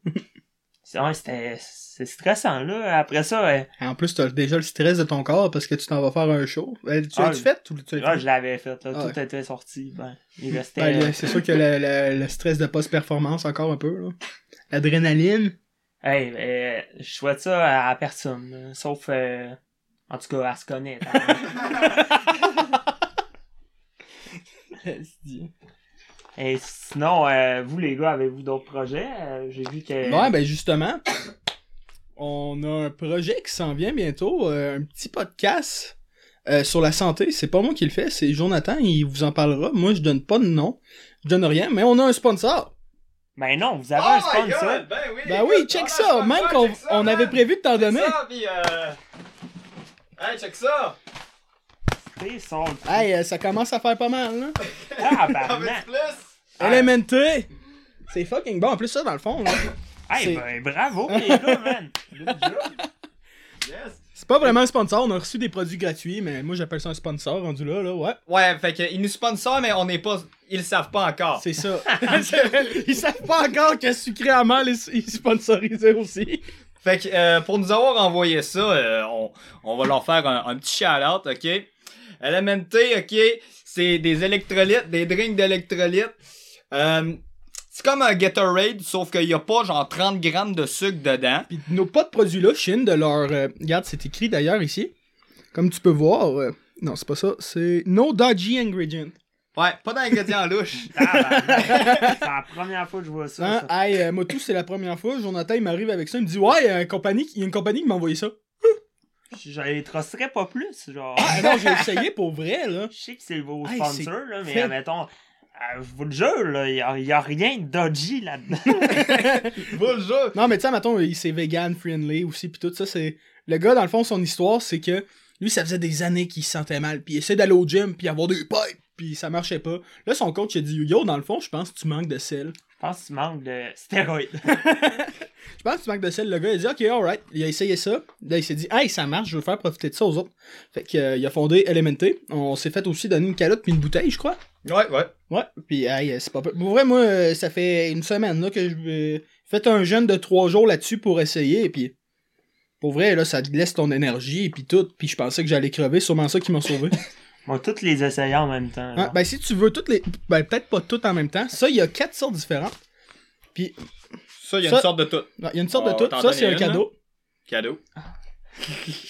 C'est, ouais, c'était, c'est stressant, là. Après ça, euh, En plus, t'as déjà le stress de ton corps parce que tu t'en vas faire un show. Euh, tu Ah, l'as-tu fait ou tu l'as ah, fait? je l'avais fait, là. Ah Tout ouais. était sorti. Ben, il restait. Ben, là, c'est sûr que le, le- le stress de post-performance encore un peu, là. L'adrénaline. Hey, euh, je souhaite ça à, à personne, là. sauf euh, En tout cas, elle se connaît. <laughs> <laughs> Et sinon, euh, vous les gars, avez-vous d'autres projets? Euh, J'ai vu que. Ouais, ben justement, on a un projet qui s'en vient bientôt, euh, un petit podcast euh, sur la santé. C'est pas moi qui le fais, c'est Jonathan, il vous en parlera. Moi, je donne pas de nom, je donne rien, mais on a un sponsor. Ben non, vous avez Oh un my sponsor. God, Ben oui, Ben écoute, oui, check a ça, même sponsor, qu'on check ça, on avait prévu de t'en Check donner. ça, euh... Hey, check ça! T'es son. Hey, euh, ça commence à faire pas mal, là. Ah, <laughs> T'en veux barnac. plus? Ah. Elementé! C'est fucking bon. En plus, ça, dans le fond, là, Hey, ben bravo les gars, man. Good job. Yes! c'est pas vraiment un sponsor. On a reçu des produits gratuits, mais moi, j'appelle ça un sponsor rendu là, là, ouais. Ouais, fait que, ils nous sponsorent, mais on n'est pas... Ils le savent pas encore. C'est ça. <laughs> Ils savent pas encore que Sucré Amal est est sponsorisé aussi. Fait que, euh, pour nous avoir envoyé ça, euh, on, on va leur faire un, un petit shout-out, ok? LMNT, ok? C'est des électrolytes, des drinks d'électrolytes. Euh, c'est comme un Gatorade, sauf qu'il y a pas genre 30 grammes de sucre dedans. Puis nos pas de produits là, Chine, de leur. euh, regarde, c'est écrit d'ailleurs ici. Comme tu peux voir. euh, non, c'est pas ça. C'est No Dodgy Ingredient. Ouais, pas d'ingrédients <laughs> louches. Ah, barnac. C'est la première fois que je vois ça. Hein? ça. Hey, euh, moi, tout, c'est la première fois. Jonathan, il m'arrive avec ça. Il me dit Ouais, il y a une compagnie, il y a une compagnie qui m'a envoyé ça. Je les trusterais pas plus, genre. Ah non, j'ai <laughs> essayé pour vrai, là. Je sais que c'est vos Hey, sponsors, là, mais fait- admettons, euh, je vous le jure, là, y a, y a rien de dodgy là-dedans. <laughs> Va le jeu. Non, mais tu sais, mettons, il- c'est vegan friendly aussi, puis tout ça, c'est... Le gars, dans le fond, son histoire, c'est que lui, ça faisait des années qu'il se sentait mal, puis il essaie d'aller au gym, puis avoir des pipes, puis ça marchait pas. Là, son coach, il a dit « Yo, dans le fond, je pense que tu manques de sel. Je pense que tu manques de stéroïdes. <laughs> Je pense que tu manques de sel. » Le gars, il a dit « Ok, alright. » Il a essayé ça. Là, il s'est dit « Hey, ça marche, je veux faire profiter de ça aux autres. » Fait qu'il a fondé Elementé. On s'est fait aussi donner une calotte puis une bouteille, je crois. Ouais, ouais. Ouais, puis hey, c'est pas peu- Pour vrai, moi, euh, ça fait une semaine là, que je euh, fait un jeûne de trois jours là-dessus pour essayer, puis pour vrai, là, ça te laisse ton énergie, puis tout, puis je pensais que j'allais crever, sûrement ça qui m'a sauvé. <laughs> Moi, toutes les essayer en même temps. Hein, ben, si tu veux toutes les... Ben, peut-être pas toutes en même temps. Ça, il y a quatre sortes différentes. Puis, Ça, il y a Ça- une sorte de tout. il y a une sorte On de va toutes. Ça, c'est un donner une, cadeau. Cadeau. <laughs>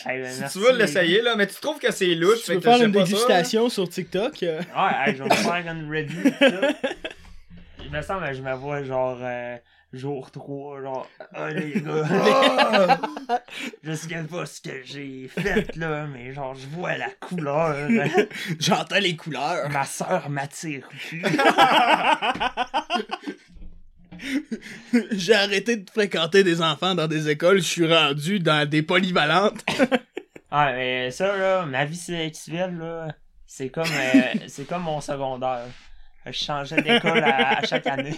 Hey, ben, Si merci, tu veux les l'essayer, là, mais tu trouves que c'est louche, Si tu veux faire une ça, dégustation sur TikTok, euh. Ouais, hey, je vais me faire une review. de ça. <laughs> Il me semble que je me vois genre euh, jour 3, genre, <laughs> ah les gars, <laughs> je sais pas ce que j'ai fait là, mais genre, je vois la couleur. <laughs> j'entends les couleurs. Ma soeur m'attire plus. J'ai arrêté de fréquenter des enfants dans des écoles, je suis rendu dans des polyvalentes. Ah, mais ça, là, ma vie sexuelle, là, c'est comme, euh, c'est comme mon secondaire. Je changeais d'école à, à chaque année.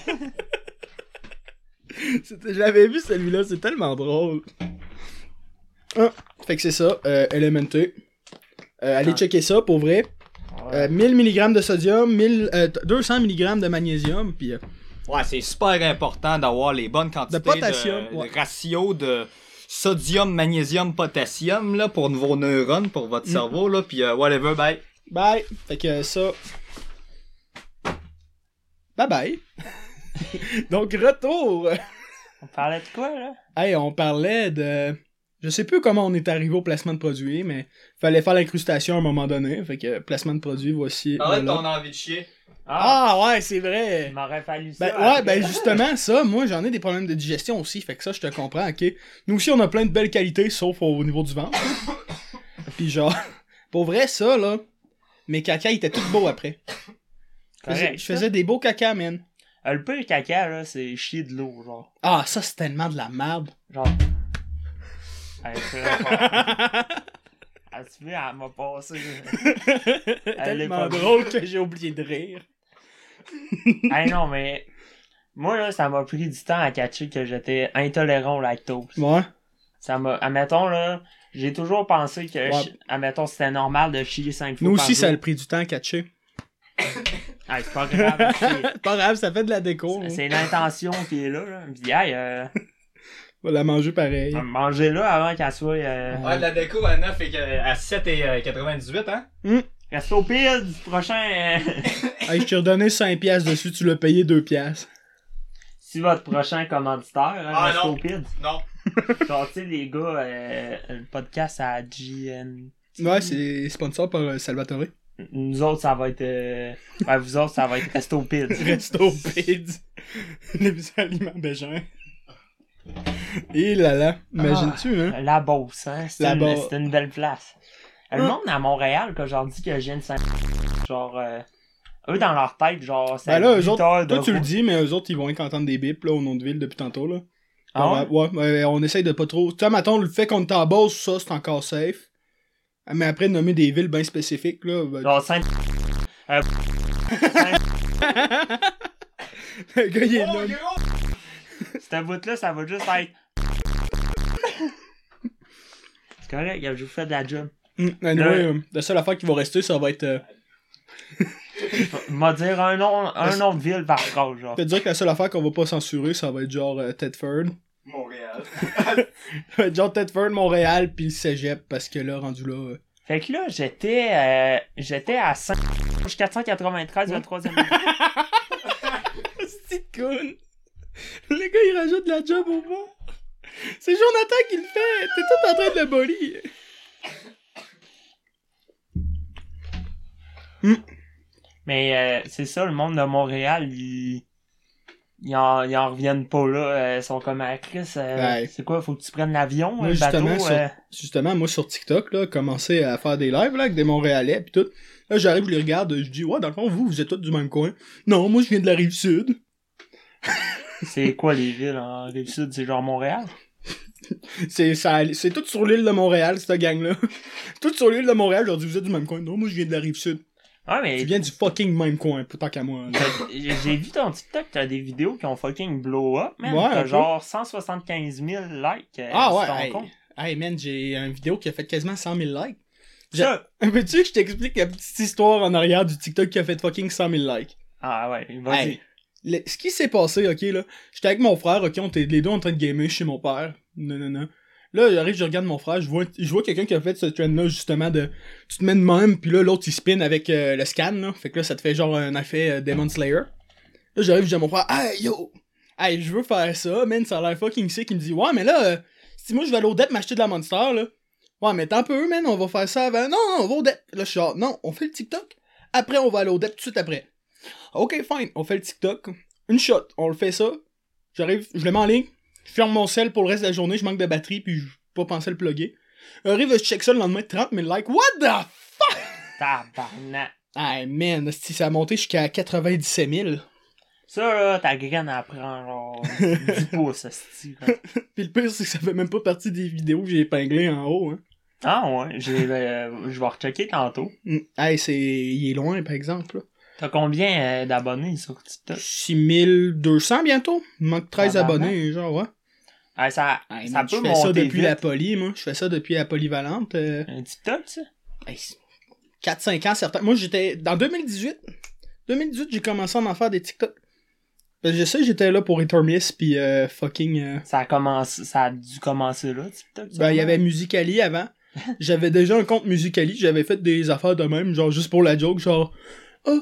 <laughs> J'avais vu celui-là, c'est tellement drôle. Ah, fait que c'est ça, euh, Elementé. Euh, allez Ah. checker ça pour vrai. Euh, 1000 mg de sodium, 1000, euh, 200 mg de magnésium, puis euh, Ouais, c'est super important d'avoir les bonnes quantités de, potassium, de ouais. ratio de sodium, magnésium, potassium là, pour vos neurones, pour votre Mm. cerveau, là, puis euh, whatever, bye. bye. Fait que ça. Bye bye. <laughs> Donc, retour. On parlait de quoi, là? Hey, on parlait de. Je sais plus comment on est arrivé au placement de produit, mais fallait faire l'incrustation à un moment donné. Fait que placement de produit, voici. Arrête voilà. ton envie de chier. Ah, Ah ouais, c'est vrai. il m'aurait fallu ça. Ben, ouais, après. ben justement, ça, moi j'en ai des problèmes de digestion aussi, fait que ça, je te comprends, ok. Nous aussi, on a plein de belles qualités, sauf au niveau du ventre. <laughs> Puis genre, pour vrai, ça, là, mes caca, ils étaient tout beaux après. Je faisais, je faisais des beaux caca, man. Euh, le pire caca, là, c'est chier de l'eau, genre. Ah, ça, c'est tellement de la merde. Genre. <laughs> Vrai, fort. Ah, elle m'a passé. <laughs> Elle est tellement pas drôle que j'ai oublié de rire. <laughs> hey, non, mais. Moi, là, ça m'a pris du temps à catcher que j'étais intolérant au lactose. Ouais. Ça m'a. Admettons, là, j'ai toujours pensé que, Ouais. admettons, c'était normal de chier 5 fois Nous par aussi, ça a pris du temps à catcher. C'est pas grave. c'est- <laughs> pas grave, ça fait de la déco. hein. C'est l'intention qui est là. là. Hey, euh, On va la manger pareil. mangez-la avant qu'elle soit. Euh, Ouais, la déco à 9 et à 7 et euh, 98, hein? Reste au pire du prochain. euh, <laughs> Hey, je t'ai redonné 5 piastres dessus, tu l'as payé 2 piastres. si votre prochain commanditaire, hein, Ah, reste non. au pire. Non. <laughs> Genre, tu sais, les gars, euh, le podcast à GN. Ouais, c'est sponsor par euh, Salvatore. Nous autres, ça va être. euh, ouais, vous autres, ça va être Resto Pids. <laughs> Resto Pids. <laughs> Les aliments Bégin. Et là là, imagines-tu, hein? La Beauce, hein? C'est La une, Beauce. une belle place. Le Hum. monde à Montréal, quand j'en dis que de saint genre, euh, eux dans leur tête, genre, c'est Ben là, eux autres, toi tu le dis, mais eux autres, ils vont entendre des bips, là, au nom de ville depuis tantôt, là. Ah ouais? ouais, ouais, on essaye de pas trop. Tu sais, mettons, le fait qu'on est en Beauce, ça, c'est encore safe. Mais après, nommer des villes bien spécifiques, là. ben- Genre, Saint... Euh, Saint- <laughs> le gars, il est Oh, là. Cette bout-là, ça va juste être. C'est correct, je vous fais de la job. Anyway, euh, la seule affaire qui va rester, ça va être. Euh, <laughs> M'a dire un nom, un nom de ville par phrase, genre. te dire que la seule affaire qu'on va pas censurer, ça va être genre euh, Tedford. Montréal. <laughs> Genre Tedford, Montréal, puis le cégep, parce que là, rendu là. euh, Fait que là, j'étais euh, j'étais à 5... 493 le troisième. C'est con. Le gars, il rajoute de la job au bas. C'est Jonathan qui le fait. T'es tout en train de le bully. Mais euh, c'est ça, le monde de Montréal, ils... Ils en, ils en reviennent pas là. euh, Ils sont comme à Chris. euh. C'est quoi, faut que tu prennes l'avion, Moi, le bateau? justement, sur- euh, Justement, moi, sur TikTok, là, commencer à faire des lives, là, avec des Montréalais, pis tout. Là, j'arrive, je les regarde, je dis, ouais, dans le fond, vous, vous êtes tous du même coin. Non, moi, je viens de la rive sud. C'est quoi les villes en Rive-Sud? C'est genre Montréal? <laughs> C'est, ça, c'est tout sur l'île de Montréal, cette gang-là. <laughs> tout sur l'île de Montréal, je leur dis, vous êtes du même coin. Non, moi, je viens de la rive sud. Ouais, mais Tu viens du fucking même coin, tant qu'à moi. <laughs> J'ai vu ton TikTok, t'as des vidéos qui ont fucking blow up, man. Ouais, t'as peu. genre 175 000 likes euh, Ah sur ouais, ton hey, compte. hey man, j'ai une vidéo qui a fait quasiment 100 000 likes. Ça- <laughs> Veux-tu que je t'explique la petite histoire en arrière du TikTok qui a fait fucking 100 000 likes? Ah ouais, vas-y. Hey, le- ce qui s'est passé, ok, là, j'étais avec mon frère, ok, on était les deux en train de gamer chez mon père. Non, non, non. Là, j'arrive, je regarde mon frère, je vois, je vois quelqu'un qui a fait ce trend-là, justement, de, tu te mets de même, puis là, l'autre, il spin avec euh, le scan, là. Fait que là, ça te fait genre un effet euh, Demon Slayer. Là, j'arrive, je dis à mon frère, hey, yo! Hey, je veux faire ça, man, ça a l'air fucking sick. Il me dit, ouais, mais là, euh, si moi, je vais aller au DEP m'acheter de la Monster, là. Ouais, mais tant peu, man, on va faire ça avant. Non, on va au DEP. Là, je suis genre, non, on fait le TikTok. Après, on va aller au DEP tout de suite après. Ok, fine, on fait le TikTok. Une shot, on le fait ça. J'arrive, je le mets en ligne. Je ferme mon sel pour le reste de la journée, je manque de batterie, puis je pas penser à le plugger. Arrive, je check ça le lendemain, 30 000 likes. What the Tabarnak. Hey man, si ça a monté jusqu'à 97 000. Ça, là, ta graine, elle prend genre 10 pouces, quoi. Puis le pire, c'est que ça fait même pas partie des vidéos que j'ai épinglées en haut. Hein. Ah ouais, j'ai, euh, je vais rechecker tantôt. Mm. Hey, c'est. Il est loin, par exemple. là. T'as combien euh, d'abonnés sur TikTok? 6200 bientôt. Il manque 13 Tabarnak. abonnés, genre, ouais. Ah, ça, Hey, ça man, peut je fais ça depuis vite. la poly, moi. Je fais ça depuis la polyvalente. euh, Un TikTok, ça? hey, 4-5 ans, certains. Moi, j'étais. Dans 2018. 2018, j'ai commencé à en faire des TikTok. Que je sais j'étais là pour Etermis, puis euh, fucking. euh, Ça a commencé, ça a dû commencer là, TikTok. Ben, il y avait Musicali avant. <laughs> J'avais déjà un compte Musicali, j'avais fait des affaires de même, genre juste pour la joke, genre. <laughs>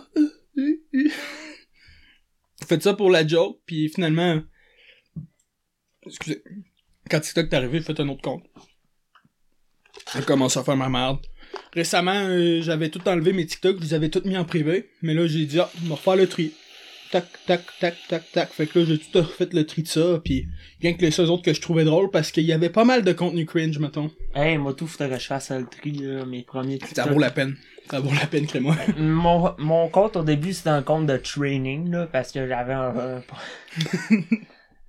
Faites ça pour la joke, puis finalement. Excusez. Quand TikTok est arrivé, faites un autre compte. J'ai commencé à faire ma merde. Récemment, euh, j'avais tout enlevé mes TikTok, je les avais tous mis en privé, mais là j'ai dit, ah, on va refaire le tri. Tac, tac, tac, tac, tac. Fait que là, j'ai tout refait le tri de ça, puis rien que les seuls autres que je trouvais drôles, parce qu'il y avait pas mal de contenu cringe, mettons. Hey, moi, tout, faudrait que je fasse le tri, là, mes premiers Ça vaut la peine. Ça vaut la peine, crée-moi. Mon, mon compte au début c'était un compte de training là, parce que j'avais un. <laughs>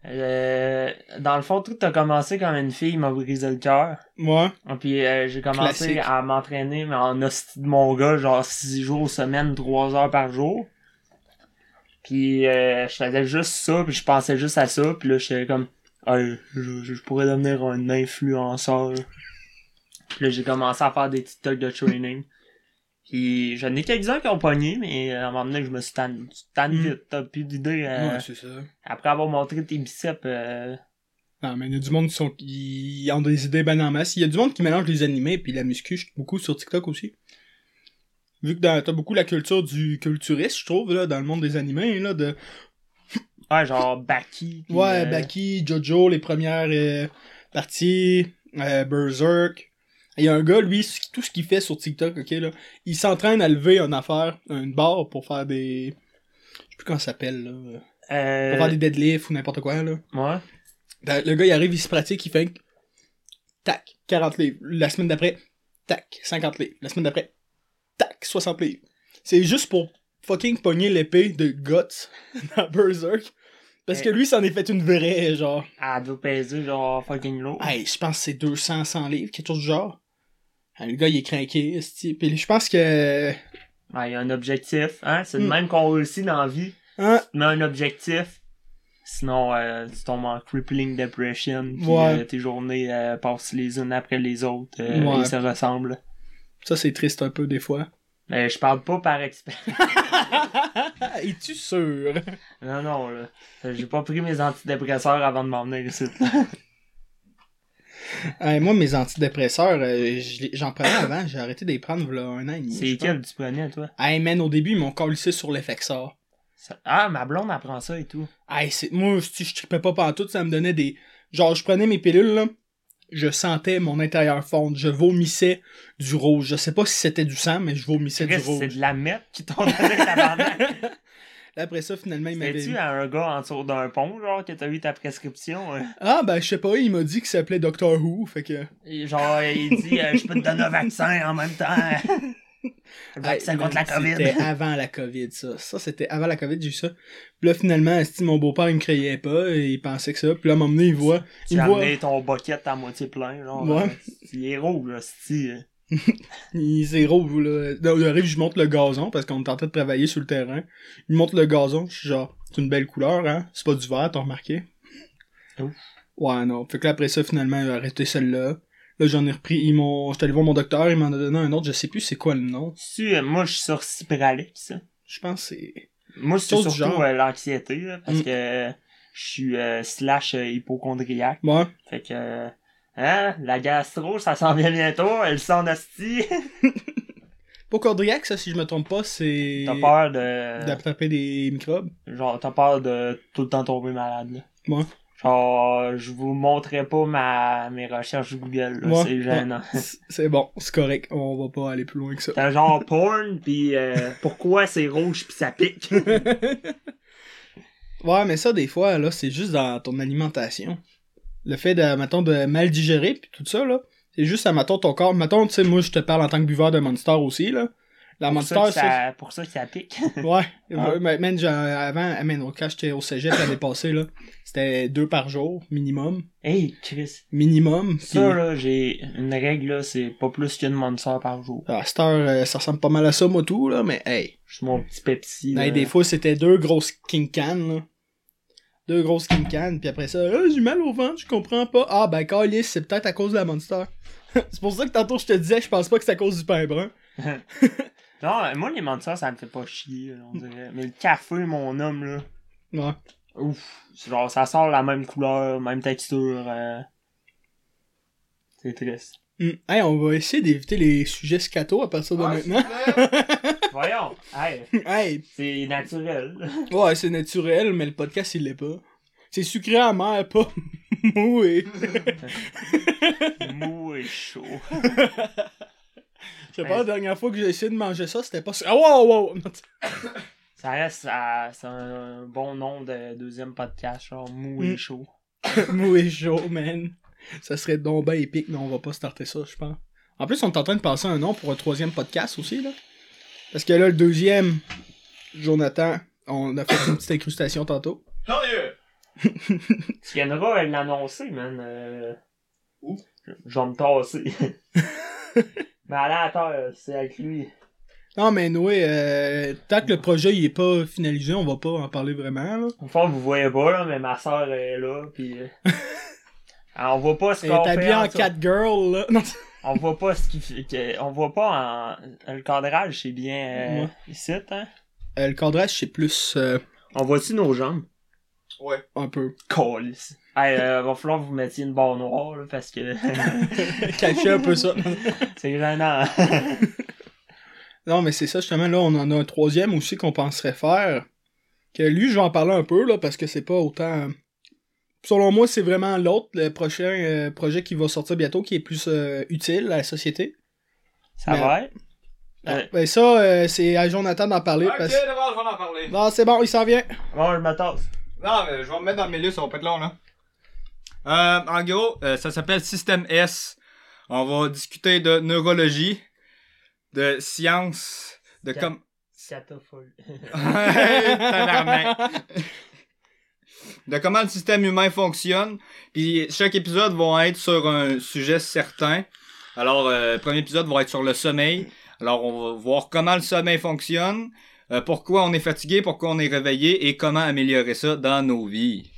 Euh, dans le fond, tout a commencé comme une fille m'a brisé le cœur. Ouais. Et Puis euh, j'ai commencé Classique. à m'entraîner mais en hostie de mon gars, genre 6 jours semaine, 3 heures par jour. Puis euh, je faisais juste ça, puis je pensais juste à ça, puis là j'étais comme Hey, je, je pourrais devenir un influenceur. Puis là j'ai commencé à faire des TikTok de training. Puis j'en ai quelques-uns qui ont pogné, mais euh, à un moment donné je me suis tanné, tannes Mm. vite, t'as plus d'idées. euh, Ouais, c'est ça. après avoir montré tes biceps, euh, Non, mais il y a du monde qui sont, qui ont des idées ben en masse. Il y a du monde qui mélange les animés puis la muscu, je trouve beaucoup sur TikTok aussi. Vu que t'as beaucoup la culture du culturiste, je trouve, là, dans le monde des animés, là, de, ouais, genre Baki. ouais, euh, Baki, Jojo, les premières, euh, parti, euh, Berserk. Il y a un gars, lui, tout ce qu'il fait sur TikTok, ok, là, il s'entraîne à lever une affaire, une barre pour faire des... Je sais plus comment ça s'appelle, là. Pour faire des deadlifts ou n'importe quoi, là. ouais. Ben, le gars, il arrive, il se pratique, il fait... Tac, 40 livres. La semaine d'après, tac, 50 livres. La semaine d'après, tac, 60 livres. C'est juste pour fucking pogner l'épée de Guts <laughs> dans Berserk. Parce que lui, s'en est fait une vraie, genre... Elle doit peser genre fucking lourd. Hey, je pense que c'est 200, 100 livres, quelque chose du genre. Ah, le gars, il est craqué, esti. Puis je pense que... Ouais, il y a un objectif, hein. C'est le Hmm. même qu'on réussit dans la vie. Hein, Tu mets un objectif. Sinon, euh, tu tombes en crippling depression. Puis Ouais. euh, tes journées euh, passent les unes après les autres. Ouais. Et se ressemblent. ça, c'est triste un peu, des fois. Mais je parle pas par expérience. <laughs> Es-tu sûr? non, non, là. J'ai pas pris mes antidépresseurs avant de m'emmener ici. Hey, <laughs> moi, mes antidépresseurs, euh, j'en prenais avant, j'ai arrêté de les prendre voilà un an et demi. C'est quel tu prenais, toi? Hey, man, au début, ils m'ont collé sur l'Effexor. Ça- Ah, ma blonde apprend ça et tout. Hey. Moi, si je tripais pas pantoute, ça me donnait des... Genre, je prenais mes pilules, là, je sentais mon intérieur fondre, je vomissais du rouge. Je sais pas si c'était du sang, mais je vomissais du Chris, c'est rouge. de la mette qui donné tabarnak. Là, Après ça, finalement, il m'avait... C'était-tu à un gars en dessous d'un pont, genre, que t'as eu ta prescription? hein? Ah, ben, je sais pas, il m'a dit qu'il s'appelait Doctor Who, fait que... Et genre, il dit, euh, je peux te donner un vaccin en même temps. <laughs> Contre la COVID. C'était avant la COVID, ça. Ça, c'était avant la COVID, j'ai eu ça. Puis là, finalement, esti, mon beau-père, il me croyait pas, et il pensait que ça. Puis là, à un moment donné, il voit... Tu Il as me voit... amené ton bucket à moitié plein, genre. Ouais. euh, Il est rouge, là, c'est <laughs> Il c'est rouge, là. Il arrive, je monte le gazon, parce qu'on est en train de travailler sur le terrain. Il monte le gazon, je suis genre, c'est une belle couleur, hein. C'est pas du vert, t'as remarqué? Ouf. Ouais, non. Fait que là, après ça, finalement, il a arrêté celle-là. Là, j'en ai repris, ils m'ont, j'étais allé voir mon docteur, il m'en a donné un autre, je sais plus c'est quoi le nom. Tu, euh, moi, je suis sur Cipralix. Je pense que c'est... Moi, c'est Chose du surtout genre. euh, l'anxiété, là, parce Mm. que euh, je suis euh, slash euh, hypochondriaque. Ouais. Fait que, euh, hein, la gastro, ça s'en vient bientôt, elle s'en hostie. <laughs> Hypochondriaque, ça, si je me trompe pas, c'est... T'as peur de... D'attraper des microbes. Genre, t'as peur de tout le temps tomber malade, là. Ouais. Genre, je vous montrerai pas ma, mes recherches Google, là, Ouais, c'est gênant. <laughs> C'est- C'est bon, c'est correct. On va pas aller plus loin que ça. T'as genre porn, pis euh, pourquoi c'est rouge pis ça pique? <laughs> Ouais, mais ça, des fois, là, c'est juste dans ton alimentation. Le fait de, mettons, de mal digérer, puis tout ça, là, c'est juste à, mettons, ton corps. Mettons, tu sais, moi, je te parle en tant que buveur de Monster aussi, là. La pour, Monster, ça que ça... ça, pour ça que ça pique. Ouais. <laughs> Ah. Mais, man, avant, man, quand j'étais au cégep l'année passée, là, c'était deux par jour, minimum. hey, Chris. Minimum. Puis, Ça, là, j'ai une règle, là, c'est pas plus qu'une monster par jour. à cette heure, euh, ça ressemble pas mal à ça, moi, tout, là, mais hey. Juste mon petit Pepsi. Hey, là. des fois, c'était deux grosses King Can, là. Deux grosses King Can, puis après ça, Ah, j'ai mal au ventre, je comprends pas. Ah, ben, Calis, c'est peut-être à cause de la Monster. <laughs> c'est pour ça que tantôt, je te disais, je pense pas que c'est à cause du pain brun. <laughs> <laughs> Non, moi, les monsters, ça me fait pas chier, là, on dirait. Mais le café, mon homme, là. Ouais. Ouf. C'est Genre, ça sort la même couleur, même texture. euh. C'est triste. Hmm. Hey, on va essayer d'éviter les sujets scato à partir de maintenant. <laughs> Voyons. Hey, hey, c'est naturel. <laughs> ouais, c'est naturel, mais le podcast, il l'est pas. C'est sucré amer, pas <laughs> moué. Mou et chaud. Je sais pas, la dernière fois que j'ai essayé de manger ça, c'était pas... Ah, wow, wow! Ça reste à- c'est un bon nom de deuxième podcast, genre mou et Mm. chaud. <laughs> Mou et chaud, man. Ça serait donc ben épique, mais on va pas starter ça, je pense. En plus, on est en train de passer un nom pour un troisième podcast aussi, là. Parce que là, le deuxième, Jonathan, on a fait une petite incrustation tantôt. Tant mieux. <laughs> Tu viendras l'annoncer, man. Euh... Où? Je vais me tasser. <laughs> Mais à la terre, c'est avec lui. Non, mais Noé, euh, tant que le projet il est pas finalisé, on va pas en parler vraiment, là. Au fond, vous voyez pas, là, mais ma soeur est là, pis... euh, <laughs> Alors, on voit pas ce Elle qu'on est fait habillée en. Catgirl, là. Non, <laughs> On voit pas ce qu'il fait. que- On voit pas en... Le cadrage, c'est bien euh, Ouais. ici, hein? euh, le cadrage, c'est plus... euh, On voit-tu nos jambes? Ouais. un peu. Calice. Hey, euh, va falloir que vous mettiez une barre noire, là, parce que... <laughs> Cacher un peu ça. c'est gênant. Non, mais c'est ça, justement, là, on en a un troisième aussi qu'on penserait faire. Que lui, je vais en parler un peu, là, parce que c'est pas autant selon moi, c'est vraiment l'autre, le prochain euh, projet qui va sortir bientôt, qui est plus euh, utile à la société. Ça Mais- va être? Euh, Ben ça, euh, c'est à Jonathan d'en parler. Ok, parce... d'abord, je vais en parler. Non, c'est bon, il s'en vient. Bon, je me tasse. Non, mais je vais me mettre dans le milieu, ça va pas être long, là. Euh, en gros, euh, ça s'appelle Système S. On va discuter de neurologie, de science, de comme... <laughs> <laughs> De comment le système humain fonctionne. Puis chaque épisode va être sur un sujet certain. Alors, euh, le premier épisode va être sur le sommeil. Alors, on va voir comment le sommeil fonctionne, euh, pourquoi on est fatigué, pourquoi on est réveillé et comment améliorer ça dans nos vies.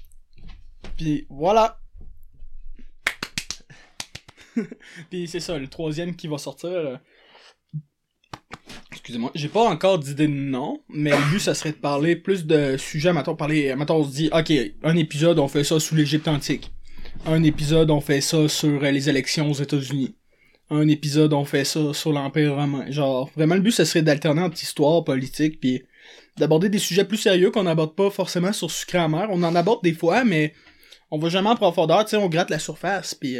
Puis voilà. <laughs> Puis c'est ça, le troisième qui va sortir. euh, Excusez-moi, j'ai pas encore d'idée de nom, mais le but, ça serait de parler plus de sujets. Mettons, parler, mettons, on se dit, ok, un épisode, on fait ça sous l'Égypte antique. Un épisode, on fait ça sur euh, les élections aux États-Unis. Un épisode, on fait ça sur l'Empire romain. Genre, vraiment, le but, ça serait d'alterner entre histoire, politique, puis d'aborder des sujets plus sérieux qu'on n'aborde pas forcément sur Sucré Amer. On en aborde des fois, mais on va jamais en profondeur, tu sais, on gratte la surface, puis...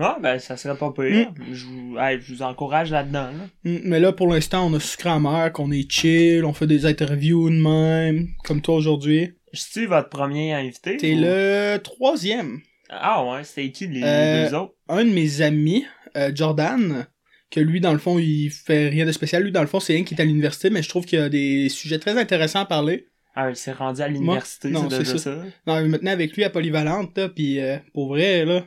Ouais, ben, ça serait pas pire. Je, vous... hey, je vous encourage là-dedans, là. Mm, Mais là, pour l'instant, on a Sucré Amer, qu'on est chill, on fait des interviews de même, comme toi aujourd'hui. Je suis votre premier invité? T'es ou- le troisième. Ah ouais, c'était qui les Euh, deux autres? Un de mes amis, euh, Jordan, que lui, dans le fond, il fait rien de spécial. Lui, dans le fond, c'est un qui est à l'université, mais je trouve qu'il y a des sujets très intéressants à parler. Ah, il s'est rendu à l'université, non, c'est ça. ça. Non, maintenant, avec lui à Polyvalente, là, pis euh, pour vrai, là...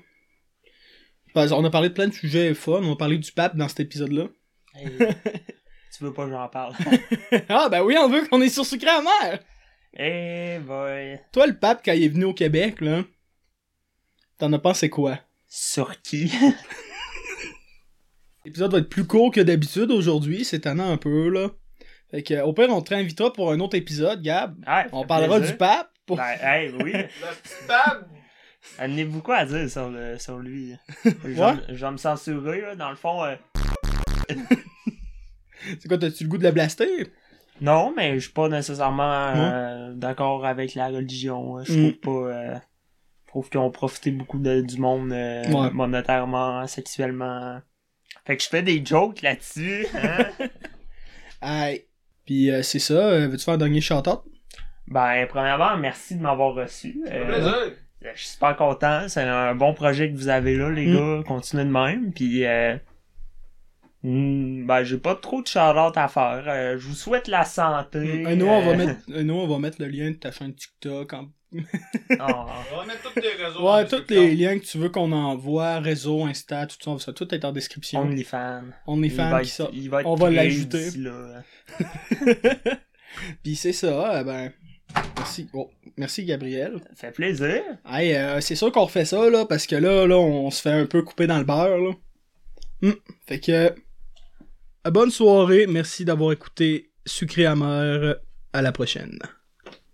On a parlé de plein de sujets fun, on a parlé du pape dans cet épisode-là. Hey, <laughs> tu veux pas que j'en parle? <laughs> ah, ben oui, on veut qu'on est sur Sucré Amer! Eh boy. Toi, le pape, quand il est venu au Québec, là, t'en as pensé quoi? Sur qui? <laughs> L'épisode va être plus court que d'habitude aujourd'hui, c'est étonnant un peu, là. Fait que, au pire, on te réinvitera pour un autre épisode, Gab. On parlera plaisir. du pape. Pour... Ben, hey, oui. La petite Amenez-vous quoi à dire sur, le, sur lui? <laughs> Je vais, me censurer, là. Dans le fond, euh, <laughs> C'est quoi, t'as-tu le goût de la blaster? non, mais je suis pas nécessairement euh, d'accord avec la religion. hein. Je Mm. trouve pas... euh, je trouve qu'ils ont profité beaucoup de- du monde euh, Ouais. monétairement, sexuellement. Fait que je fais des jokes là-dessus. Hein? <laughs> Aïe. Puis euh, c'est ça, euh, veux-tu faire un dernier shout-out? ben, premièrement, merci de m'avoir reçu. Euh, Plaisir. Je suis super content. C'est un bon projet que vous avez là, les Mm. gars. Continuez de même. Puis, euh, mm, ben, j'ai pas trop de shout à faire. Euh, je vous souhaite la santé. Euh, nous, on va euh, mettre, <laughs> euh, nous, on va mettre le lien de ta chaîne TikTok. En... oh, <laughs> On va mettre tous les réseaux. Ouais, tous les liens que tu veux qu'on envoie, réseau, Insta, tout ça, on va- ça, tout est en description. OnlyFans. On est fan va qui être- sort. il va être On va l'ajouter. <laughs> Puis c'est ça, euh, ben... Merci. Oh, merci, Gabriel. Ça fait plaisir. Hey, euh, c'est sûr qu'on refait ça, là, parce que là, là, on se fait un peu couper dans le beurre, là. Hum, Fait que... euh, bonne soirée, merci d'avoir écouté Sucré Amer. À la prochaine.